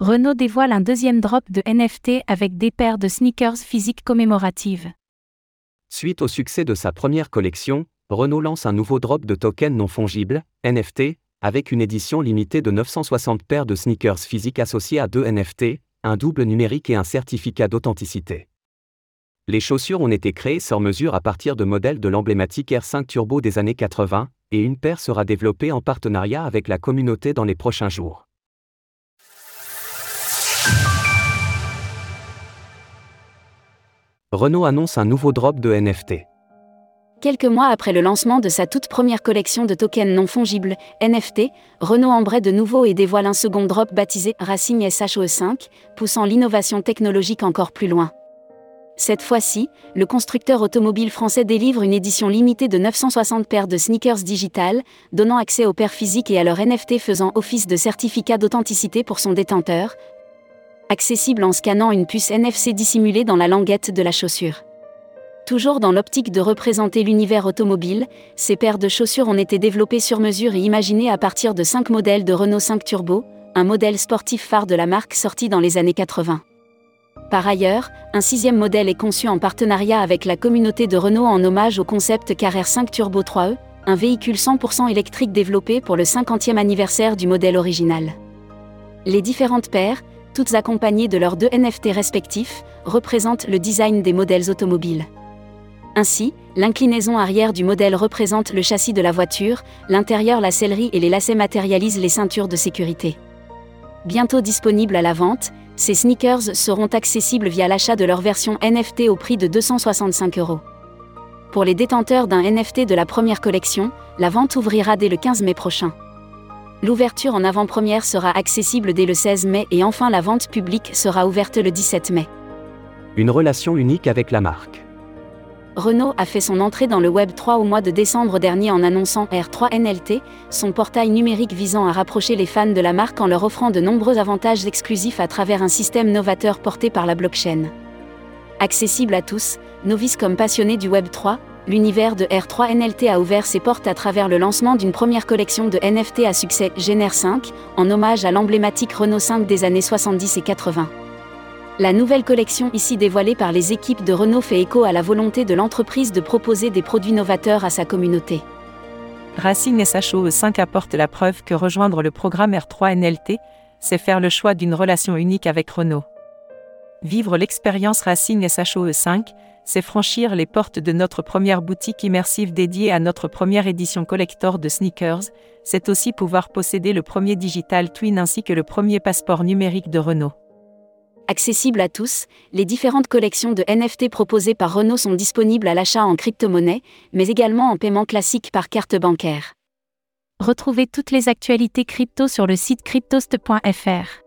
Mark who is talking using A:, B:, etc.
A: Renault dévoile un deuxième drop de NFT avec des paires de sneakers physiques commémoratives.
B: Suite au succès de sa première collection, Renault lance un nouveau drop de tokens non fongibles, NFT, avec une édition limitée de 960 paires de sneakers physiques associées à deux NFT, un double numérique et un certificat d'authenticité. Les chaussures ont été créées sur mesure à partir de modèles de l'emblématique R5 Turbo des années 80, et une paire sera développée en partenariat avec la communauté dans les prochains jours. Renault annonce un nouveau drop de NFT.
C: Quelques mois après le lancement de sa toute première collection de tokens non fongibles, NFT, Renault embraye de nouveau et dévoile un second drop baptisé Racing SHOE5, poussant l'innovation technologique encore plus loin. Cette fois-ci, le constructeur automobile français délivre une édition limitée de 960 paires de sneakers digitales, donnant accès aux paires physiques et à leur NFT faisant office de certificat d'authenticité pour son détenteur, accessible en scannant une puce NFC dissimulée dans la languette de la chaussure. Toujours dans l'optique de représenter l'univers automobile, ces paires de chaussures ont été développées sur mesure et imaginées à partir de 5 modèles de Renault 5 Turbo, un modèle sportif phare de la marque sorti dans les années 80. Par ailleurs, un sixième modèle est conçu en partenariat avec la communauté de Renault en hommage au concept Carrère 5 Turbo 3E, un véhicule 100% électrique développé pour le 50e anniversaire du modèle original. Les différentes paires, toutes accompagnées de leurs deux NFT respectifs, représentent le design des modèles automobiles. Ainsi, l'inclinaison arrière du modèle représente le châssis de la voiture, l'intérieur la sellerie et les lacets matérialisent les ceintures de sécurité. Bientôt disponibles à la vente, ces sneakers seront accessibles via l'achat de leur version NFT au prix de 265 euros. Pour les détenteurs d'un NFT de la première collection, la vente ouvrira dès le 15 mai prochain. L'ouverture en avant-première sera accessible dès le 16 mai et enfin la vente publique sera ouverte le 17 mai.
B: Une relation unique avec la marque.
C: Renault a fait son entrée dans le Web 3 au mois de décembre dernier en annonçant R3 NLT, son portail numérique visant à rapprocher les fans de la marque en leur offrant de nombreux avantages exclusifs à travers un système novateur porté par la blockchain. Accessible à tous, novices comme passionnés du Web 3, l'univers de R3 NLT a ouvert ses portes à travers le lancement d'une première collection de NFT à succès Gener 5, en hommage à l'emblématique Renault 5 des années 70 et 80. La nouvelle collection ici dévoilée par les équipes de Renault fait écho à la volonté de l'entreprise de proposer des produits novateurs à sa communauté.
D: Racing SHOE 5 apporte la preuve que rejoindre le programme R3 NLT, c'est faire le choix d'une relation unique avec Renault. Vivre l'expérience Racing SHOE 5, c'est franchir les portes de notre première boutique immersive dédiée à notre première édition collector de sneakers, c'est aussi pouvoir posséder le premier digital twin ainsi que le premier passeport numérique de Renault.
C: Accessible à tous, les différentes collections de NFT proposées par Renault sont disponibles à l'achat en crypto-monnaie, mais également en paiement classique par carte bancaire.
A: Retrouvez toutes les actualités crypto sur le site cryptost.fr.